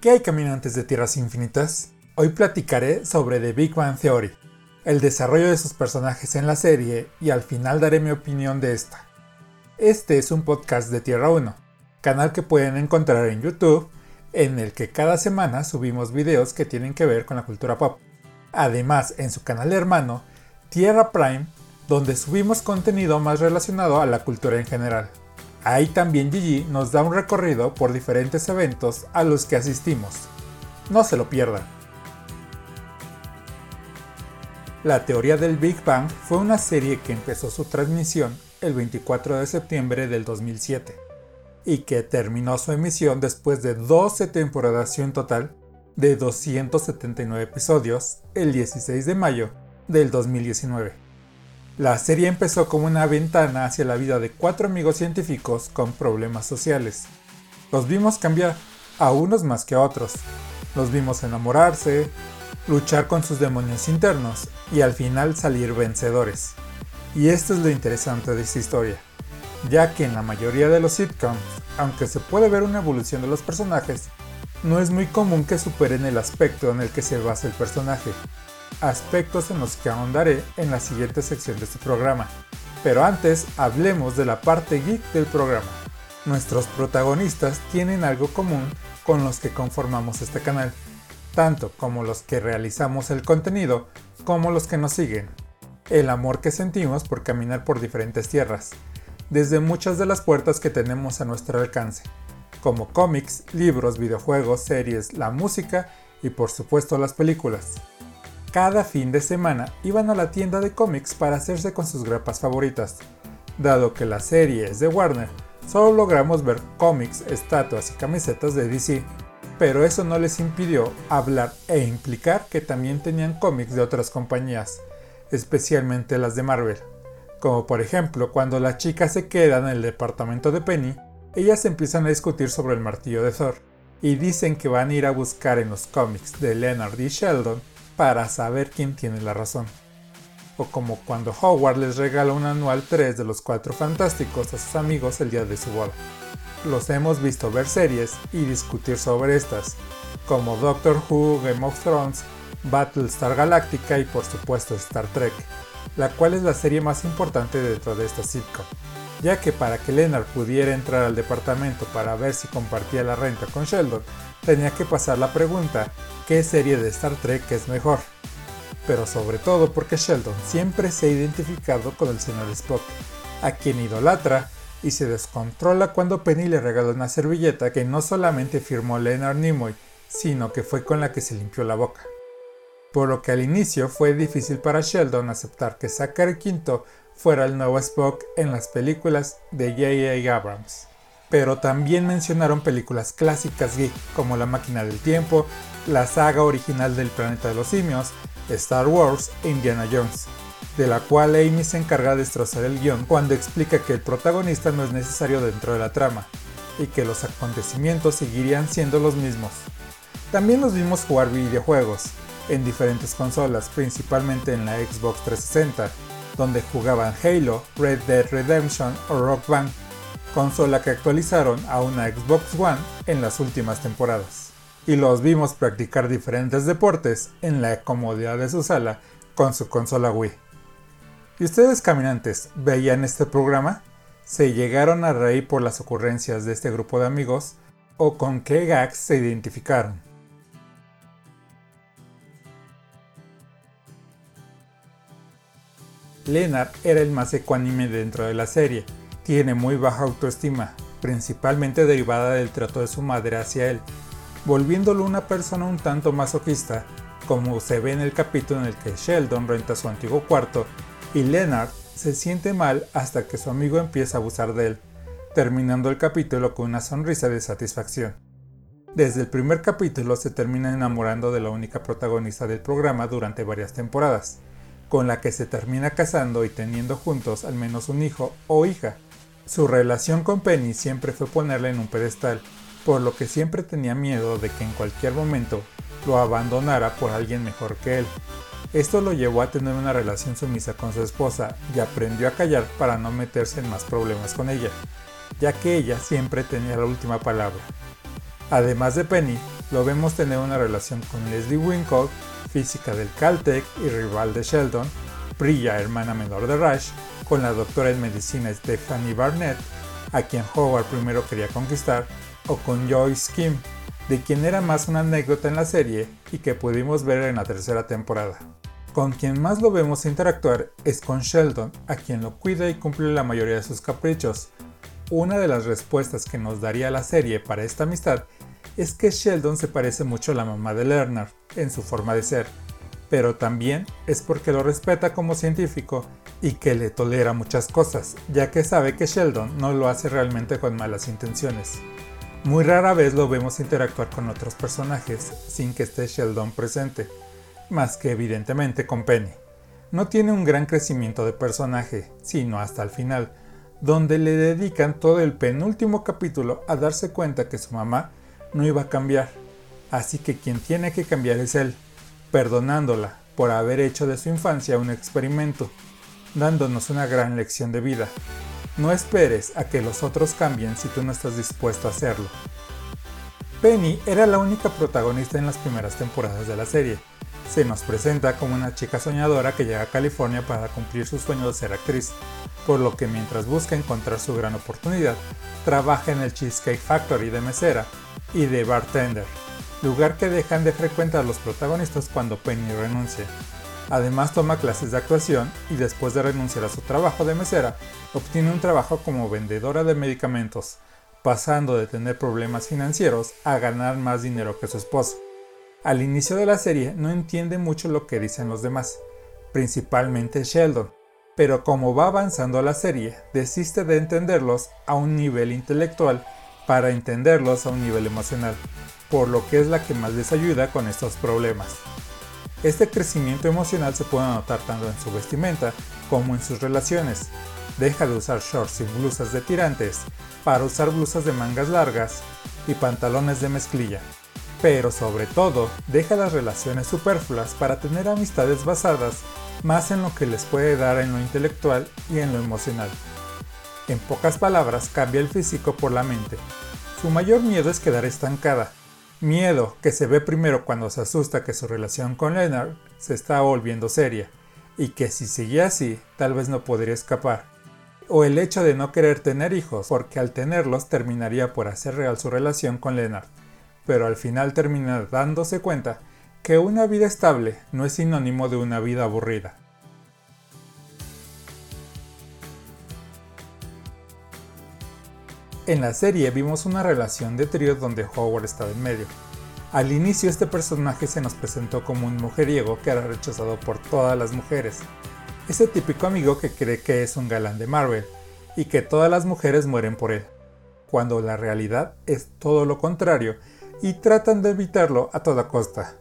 ¿Qué hay caminantes de tierras infinitas? Hoy platicaré sobre The Big Bang Theory, el desarrollo de sus personajes en la serie y al final daré mi opinión de esta. Este es un podcast de Tierra 1, canal que pueden encontrar en YouTube, en el que cada semana subimos videos que tienen que ver con la cultura pop. Además, en su canal hermano, Tierra Prime, donde subimos contenido más relacionado a la cultura en general. Ahí también Gigi nos da un recorrido por diferentes eventos a los que asistimos. No se lo pierdan. La teoría del Big Bang fue una serie que empezó su transmisión el 24 de septiembre del 2007 y que terminó su emisión después de 12 temporadas en total de 279 episodios el 16 de mayo del 2019. La serie empezó como una ventana hacia la vida de cuatro amigos científicos con problemas sociales. Los vimos cambiar, a unos más que a otros. Los vimos enamorarse, luchar con sus demonios internos y al final salir vencedores. Y esto es lo interesante de esta historia, ya que en la mayoría de los sitcoms, aunque se puede ver una evolución de los personajes, no es muy común que superen el aspecto en el que se basa el personaje, aspectos en los que ahondaré en la siguiente sección de este programa. Pero antes hablemos de la parte geek del programa. Nuestros protagonistas tienen algo común con los que conformamos este canal, tanto como los que realizamos el contenido como los que nos siguen. El amor que sentimos por caminar por diferentes tierras, desde muchas de las puertas que tenemos a nuestro alcance, como cómics, libros, videojuegos, series, la música y por supuesto las películas. Cada fin de semana iban a la tienda de cómics para hacerse con sus grapas favoritas. Dado que la serie es de Warner, solo logramos ver cómics, estatuas y camisetas de DC, pero eso no les impidió hablar e implicar que también tenían cómics de otras compañías, especialmente las de Marvel. Como por ejemplo cuando las chicas se quedan en el departamento de Penny, ellas empiezan a discutir sobre el martillo de Thor, y dicen que van a ir a buscar en los cómics de Leonard y Sheldon para saber quién tiene la razón. O como cuando Howard les regala un anual 3 de los Cuatro Fantásticos a sus amigos el día de su boda. Los hemos visto ver series y discutir sobre estas, como Doctor Who, Game of Thrones, Battlestar Galactica y por supuesto Star Trek, la cual es la serie más importante dentro de esta sitcom, ya que para que Leonard pudiera entrar al departamento para ver si compartía la renta con Sheldon, tenía que pasar la pregunta qué serie de Star Trek es mejor. Pero sobre todo porque Sheldon siempre se ha identificado con el señor Spock, a quien idolatra y se descontrola cuando Penny le regaló una servilleta que no solamente firmó Leonard Nimoy, sino que fue con la que se limpió la boca. Por lo que al inicio fue difícil para Sheldon aceptar que Zachary Quinto fuera el nuevo Spock en las películas de J.A. Abrams pero también mencionaron películas clásicas geek como La máquina del tiempo, la saga original del planeta de los simios, Star Wars e Indiana Jones, de la cual Amy se encarga de destrozar el guion cuando explica que el protagonista no es necesario dentro de la trama y que los acontecimientos seguirían siendo los mismos. También los vimos jugar videojuegos en diferentes consolas, principalmente en la Xbox 360, donde jugaban Halo, Red Dead Redemption o Rock Band consola que actualizaron a una Xbox One en las últimas temporadas. Y los vimos practicar diferentes deportes en la comodidad de su sala con su consola Wii. ¿Y ustedes caminantes veían este programa? ¿Se llegaron a reír por las ocurrencias de este grupo de amigos? ¿O con qué gags se identificaron? Leonard era el más ecuánime dentro de la serie, tiene muy baja autoestima, principalmente derivada del trato de su madre hacia él, volviéndolo una persona un tanto masoquista, como se ve en el capítulo en el que Sheldon renta su antiguo cuarto y Leonard se siente mal hasta que su amigo empieza a abusar de él, terminando el capítulo con una sonrisa de satisfacción. Desde el primer capítulo se termina enamorando de la única protagonista del programa durante varias temporadas, con la que se termina casando y teniendo juntos al menos un hijo o hija, su relación con Penny siempre fue ponerla en un pedestal, por lo que siempre tenía miedo de que en cualquier momento lo abandonara por alguien mejor que él. Esto lo llevó a tener una relación sumisa con su esposa y aprendió a callar para no meterse en más problemas con ella, ya que ella siempre tenía la última palabra. Además de Penny, lo vemos tener una relación con Leslie Winkle, física del Caltech y rival de Sheldon, Priya, hermana menor de Rush, con la doctora en medicina Stephanie Barnett, a quien Howard primero quería conquistar, o con Joyce Kim, de quien era más una anécdota en la serie y que pudimos ver en la tercera temporada. Con quien más lo vemos interactuar es con Sheldon, a quien lo cuida y cumple la mayoría de sus caprichos. Una de las respuestas que nos daría la serie para esta amistad es que Sheldon se parece mucho a la mamá de Lerner en su forma de ser, pero también es porque lo respeta como científico y que le tolera muchas cosas, ya que sabe que Sheldon no lo hace realmente con malas intenciones. Muy rara vez lo vemos interactuar con otros personajes sin que esté Sheldon presente, más que evidentemente con Penny. No tiene un gran crecimiento de personaje, sino hasta el final, donde le dedican todo el penúltimo capítulo a darse cuenta que su mamá no iba a cambiar, así que quien tiene que cambiar es él, perdonándola por haber hecho de su infancia un experimento, dándonos una gran lección de vida, no esperes a que los otros cambien si tú no estás dispuesto a hacerlo. Penny era la única protagonista en las primeras temporadas de la serie. Se nos presenta como una chica soñadora que llega a California para cumplir su sueño de ser actriz, por lo que mientras busca encontrar su gran oportunidad, trabaja en el Cheesecake Factory de mesera y de bartender, lugar que dejan de frecuentar los protagonistas cuando Penny renuncia. Además toma clases de actuación y después de renunciar a su trabajo de mesera, obtiene un trabajo como vendedora de medicamentos, pasando de tener problemas financieros a ganar más dinero que su esposo. Al inicio de la serie no entiende mucho lo que dicen los demás, principalmente Sheldon, pero como va avanzando la serie, desiste de entenderlos a un nivel intelectual para entenderlos a un nivel emocional, por lo que es la que más les ayuda con estos problemas. Este crecimiento emocional se puede notar tanto en su vestimenta como en sus relaciones. Deja de usar shorts y blusas de tirantes para usar blusas de mangas largas y pantalones de mezclilla. Pero sobre todo, deja las relaciones superfluas para tener amistades basadas más en lo que les puede dar en lo intelectual y en lo emocional. En pocas palabras, cambia el físico por la mente. Su mayor miedo es quedar estancada, Miedo que se ve primero cuando se asusta que su relación con Leonard se está volviendo seria y que si sigue así tal vez no podría escapar. O el hecho de no querer tener hijos porque al tenerlos terminaría por hacer real su relación con Leonard, pero al final termina dándose cuenta que una vida estable no es sinónimo de una vida aburrida. En la serie vimos una relación de trío donde Howard estaba en medio. Al inicio este personaje se nos presentó como un mujeriego que era rechazado por todas las mujeres. Ese típico amigo que cree que es un galán de Marvel y que todas las mujeres mueren por él, cuando la realidad es todo lo contrario y tratan de evitarlo a toda costa.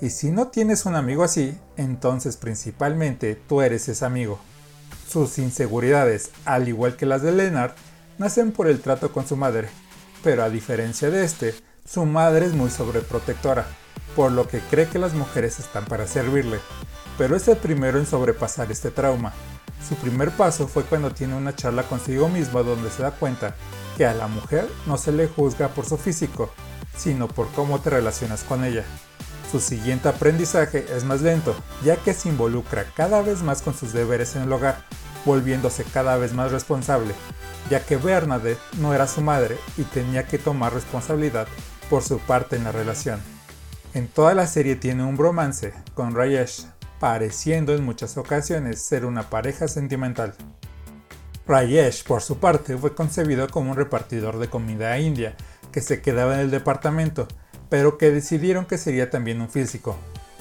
Y si no tienes un amigo así, entonces principalmente tú eres ese amigo. Sus inseguridades, al igual que las de Leonard, nacen por el trato con su madre, pero a diferencia de este, su madre es muy sobreprotectora, por lo que cree que las mujeres están para servirle, pero es el primero en sobrepasar este trauma. Su primer paso fue cuando tiene una charla consigo mismo donde se da cuenta que a la mujer no se le juzga por su físico, sino por cómo te relacionas con ella. Su siguiente aprendizaje es más lento, ya que se involucra cada vez más con sus deberes en el hogar, volviéndose cada vez más responsable, ya que Bernadette no era su madre y tenía que tomar responsabilidad por su parte en la relación. En toda la serie tiene un bromance con Rayesh, pareciendo en muchas ocasiones ser una pareja sentimental. Rayesh, por su parte, fue concebido como un repartidor de comida india que se quedaba en el departamento, pero que decidieron que sería también un físico,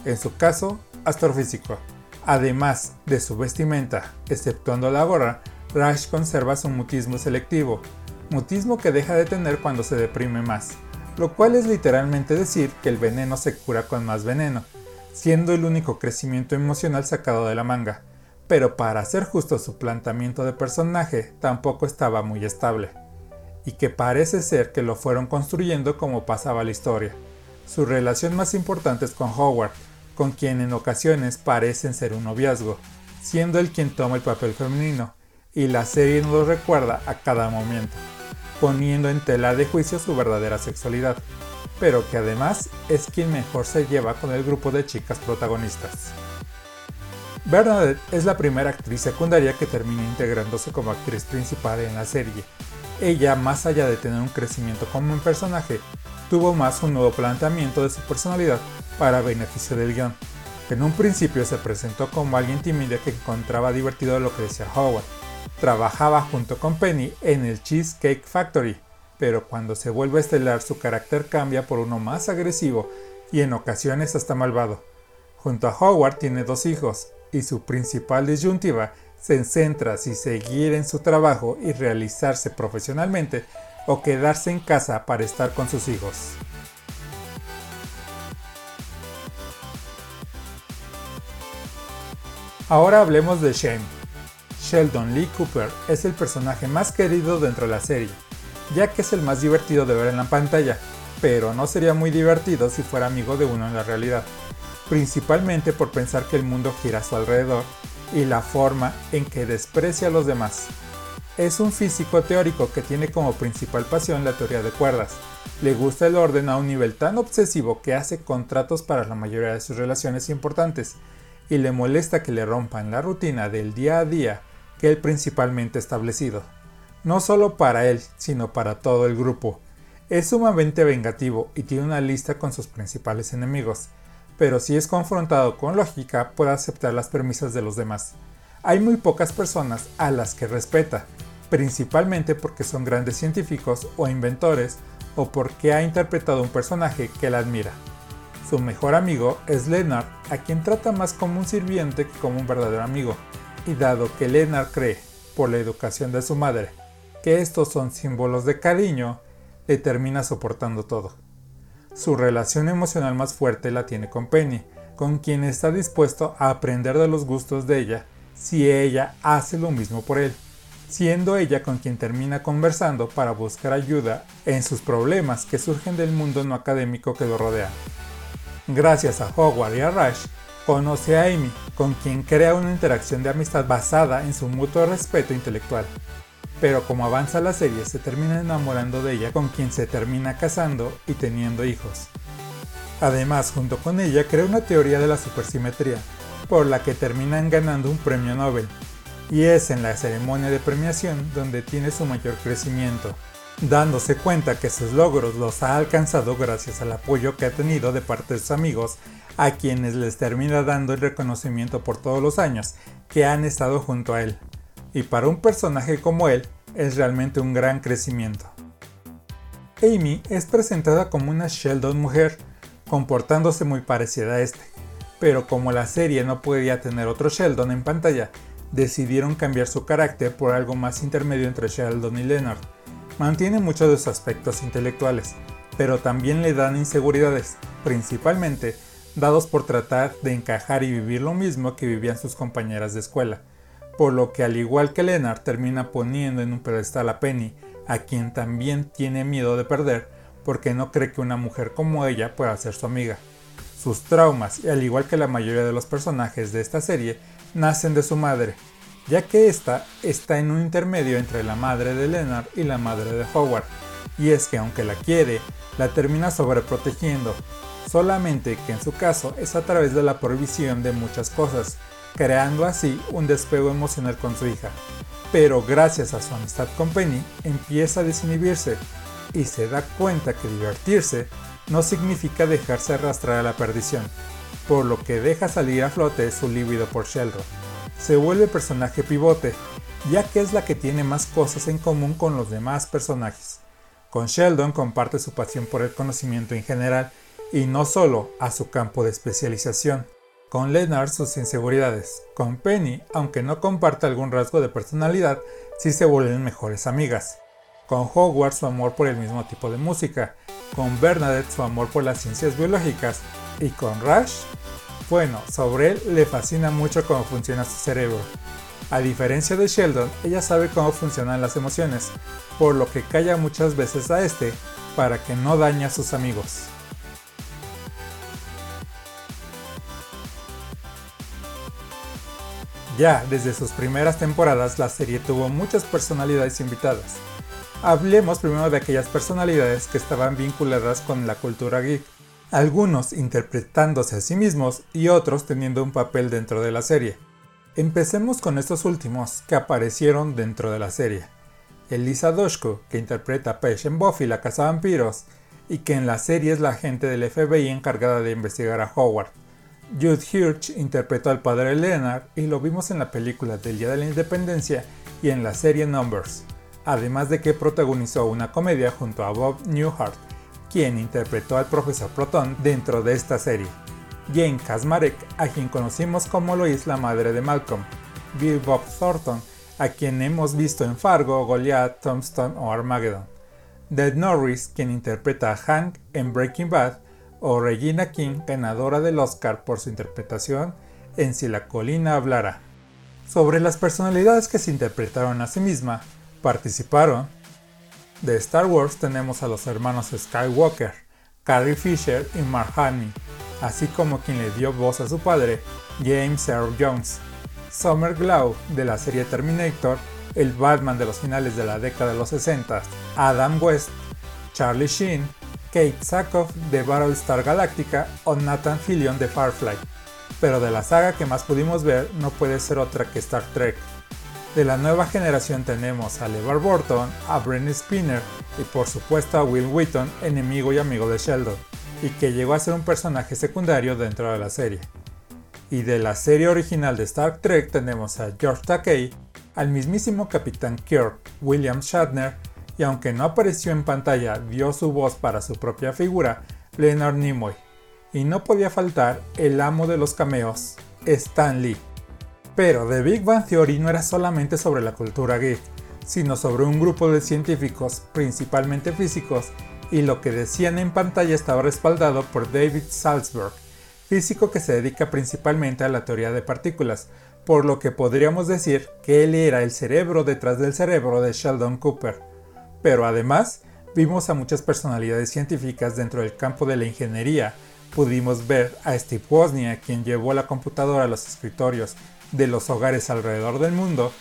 en su caso, astrofísico. Además de su vestimenta, exceptuando la gorra, Rash conserva su mutismo selectivo, mutismo que deja de tener cuando se deprime más, lo cual es literalmente decir que el veneno se cura con más veneno, siendo el único crecimiento emocional sacado de la manga, pero para hacer justo su planteamiento de personaje tampoco estaba muy estable, y que parece ser que lo fueron construyendo como pasaba la historia. Su relación más importante es con Howard, con quien en ocasiones parecen ser un noviazgo, siendo él quien toma el papel femenino, y la serie nos lo recuerda a cada momento, poniendo en tela de juicio su verdadera sexualidad. pero que además es quien mejor se lleva con el grupo de chicas protagonistas. Bernadette es la primera actriz secundaria que termina integrándose como actriz principal en la serie. Ella, más allá de tener un crecimiento como un personaje, tuvo más un nuevo planteamiento de su personalidad para beneficio del guion. En un principio se presentó como alguien tímida que encontraba divertido lo que decía Howard. Trabajaba junto con Penny en el Cheesecake Factory, pero cuando se vuelve estelar su carácter cambia por uno más agresivo y en ocasiones hasta malvado. Junto a Howard tiene dos hijos, y su principal disyuntiva se centra si seguir en su trabajo y realizarse profesionalmente o quedarse en casa para estar con sus hijos. Ahora hablemos de Shane. Sheldon Lee Cooper es el personaje más querido dentro de la serie, ya que es el más divertido de ver en la pantalla, pero no sería muy divertido si fuera amigo de uno en la realidad principalmente por pensar que el mundo gira a su alrededor y la forma en que desprecia a los demás. Es un físico teórico que tiene como principal pasión la teoría de cuerdas. Le gusta el orden a un nivel tan obsesivo que hace contratos para la mayoría de sus relaciones importantes y le molesta que le rompan la rutina del día a día que él principalmente establecido. No solo para él, sino para todo el grupo. Es sumamente vengativo y tiene una lista con sus principales enemigos pero si es confrontado con lógica puede aceptar las premisas de los demás. Hay muy pocas personas a las que respeta, principalmente porque son grandes científicos o inventores o porque ha interpretado un personaje que la admira. Su mejor amigo es Leonard, a quien trata más como un sirviente que como un verdadero amigo, y dado que Leonard cree, por la educación de su madre, que estos son símbolos de cariño, le termina soportando todo. Su relación emocional más fuerte la tiene con Penny, con quien está dispuesto a aprender de los gustos de ella si ella hace lo mismo por él, siendo ella con quien termina conversando para buscar ayuda en sus problemas que surgen del mundo no académico que lo rodea. Gracias a Howard y a Rush, conoce a Amy, con quien crea una interacción de amistad basada en su mutuo respeto intelectual pero como avanza la serie se termina enamorando de ella con quien se termina casando y teniendo hijos. Además, junto con ella crea una teoría de la supersimetría, por la que terminan ganando un premio Nobel, y es en la ceremonia de premiación donde tiene su mayor crecimiento, dándose cuenta que sus logros los ha alcanzado gracias al apoyo que ha tenido de parte de sus amigos, a quienes les termina dando el reconocimiento por todos los años que han estado junto a él y para un personaje como él es realmente un gran crecimiento. Amy es presentada como una Sheldon mujer, comportándose muy parecida a este, pero como la serie no podía tener otro Sheldon en pantalla, decidieron cambiar su carácter por algo más intermedio entre Sheldon y Leonard. Mantiene muchos de sus aspectos intelectuales, pero también le dan inseguridades, principalmente dados por tratar de encajar y vivir lo mismo que vivían sus compañeras de escuela por lo que al igual que Leonard termina poniendo en un pedestal a Penny, a quien también tiene miedo de perder porque no cree que una mujer como ella pueda ser su amiga. Sus traumas, al igual que la mayoría de los personajes de esta serie, nacen de su madre, ya que ésta está en un intermedio entre la madre de Leonard y la madre de Howard, y es que aunque la quiere, la termina sobreprotegiendo, solamente que en su caso es a través de la prohibición de muchas cosas, creando así un despego emocional con su hija. Pero gracias a su amistad con Penny, empieza a desinhibirse y se da cuenta que divertirse no significa dejarse arrastrar a la perdición, por lo que deja salir a flote su líbido por Sheldon. Se vuelve personaje pivote, ya que es la que tiene más cosas en común con los demás personajes. Con Sheldon comparte su pasión por el conocimiento en general y no solo a su campo de especialización. Con Leonard sus inseguridades. Con Penny, aunque no comparte algún rasgo de personalidad, sí se vuelven mejores amigas. Con Howard su amor por el mismo tipo de música. Con Bernadette su amor por las ciencias biológicas. Y con Rush, bueno, sobre él le fascina mucho cómo funciona su cerebro. A diferencia de Sheldon, ella sabe cómo funcionan las emociones, por lo que calla muchas veces a este para que no dañe a sus amigos. Ya desde sus primeras temporadas la serie tuvo muchas personalidades invitadas. Hablemos primero de aquellas personalidades que estaban vinculadas con la cultura geek, algunos interpretándose a sí mismos y otros teniendo un papel dentro de la serie. Empecemos con estos últimos que aparecieron dentro de la serie. Elisa Doshko, que interpreta a Paige en Buffy la Casa Vampiros, y que en la serie es la agente del FBI encargada de investigar a Howard. Jude Hirsch interpretó al padre Leonard y lo vimos en la película del Día de la Independencia y en la serie Numbers además de que protagonizó una comedia junto a Bob Newhart, quien interpretó al profesor Proton dentro de esta serie. Jane Kasmarek, a quien conocimos como Lois la madre de Malcolm. Bill Bob Thornton, a quien hemos visto en Fargo, Goliath, Tombstone o Armageddon. Dead Norris, quien interpreta a Hank en Breaking Bad, o Regina King, ganadora del Oscar por su interpretación en Si la colina hablara. Sobre las personalidades que se interpretaron a sí misma, participaron. De Star Wars tenemos a los hermanos Skywalker, Carrie Fisher y Mark Hamill, así como quien le dio voz a su padre, James Earl Jones. Summer Glau de la serie Terminator, el Batman de los finales de la década de los 60, Adam West, Charlie Sheen, Kate Sackhoff de Battlestar Galactica o Nathan Fillion de Firefly. Pero de la saga que más pudimos ver no puede ser otra que Star Trek, de la nueva generación tenemos a LeVar Burton, a Brent Spinner y por supuesto a Will Wheaton, enemigo y amigo de Sheldon, y que llegó a ser un personaje secundario dentro de la serie. Y de la serie original de Star Trek tenemos a George Takei, al mismísimo Capitán Kirk, William Shatner, y aunque no apareció en pantalla, dio su voz para su propia figura, Leonard Nimoy. Y no podía faltar el amo de los cameos, Stan Lee pero The Big Bang Theory no era solamente sobre la cultura geek, sino sobre un grupo de científicos, principalmente físicos, y lo que decían en pantalla estaba respaldado por David Salzberg, físico que se dedica principalmente a la teoría de partículas, por lo que podríamos decir que él era el cerebro detrás del cerebro de Sheldon Cooper. Pero además, vimos a muchas personalidades científicas dentro del campo de la ingeniería. Pudimos ver a Steve Wozniak, quien llevó la computadora a los escritorios, de los hogares alrededor del mundo,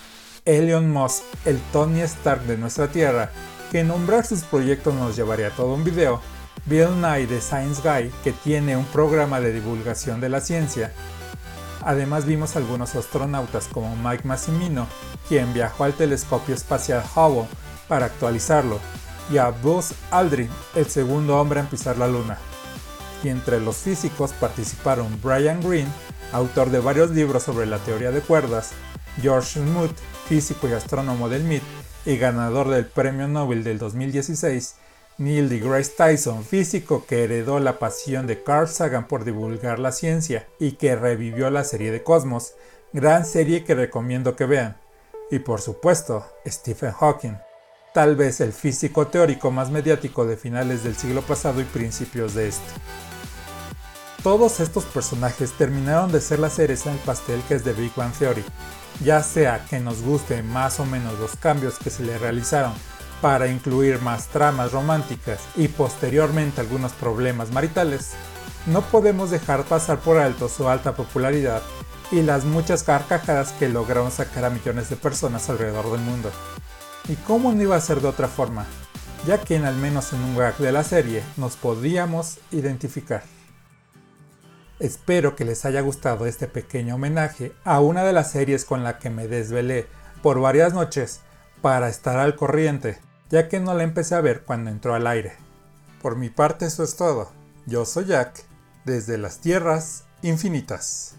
Elon Musk, el Tony Stark de nuestra Tierra, que nombrar sus proyectos nos llevaría todo un video, Bill Nye de Science Guy, que tiene un programa de divulgación de la ciencia. Además vimos algunos astronautas como Mike Massimino, quien viajó al telescopio espacial Hubble para actualizarlo, y a Buzz Aldrin, el segundo hombre en pisar la Luna. Y entre los físicos participaron Brian Greene, autor de varios libros sobre la teoría de cuerdas, George Smoot, físico y astrónomo del MIT y ganador del Premio Nobel del 2016, Neil deGrasse Tyson, físico que heredó la pasión de Carl Sagan por divulgar la ciencia y que revivió la serie de Cosmos, gran serie que recomiendo que vean. Y por supuesto, Stephen Hawking, tal vez el físico teórico más mediático de finales del siglo pasado y principios de este. Todos estos personajes terminaron de ser la cereza en el pastel que es The Big Bang Theory, ya sea que nos gusten más o menos los cambios que se le realizaron para incluir más tramas románticas y posteriormente algunos problemas maritales, no podemos dejar pasar por alto su alta popularidad y las muchas carcajadas que lograron sacar a millones de personas alrededor del mundo. ¿Y cómo no iba a ser de otra forma? Ya que en al menos en un gag de la serie nos podíamos identificar. Espero que les haya gustado este pequeño homenaje a una de las series con la que me desvelé por varias noches para estar al corriente, ya que no la empecé a ver cuando entró al aire. Por mi parte eso es todo. Yo soy Jack, desde las tierras infinitas.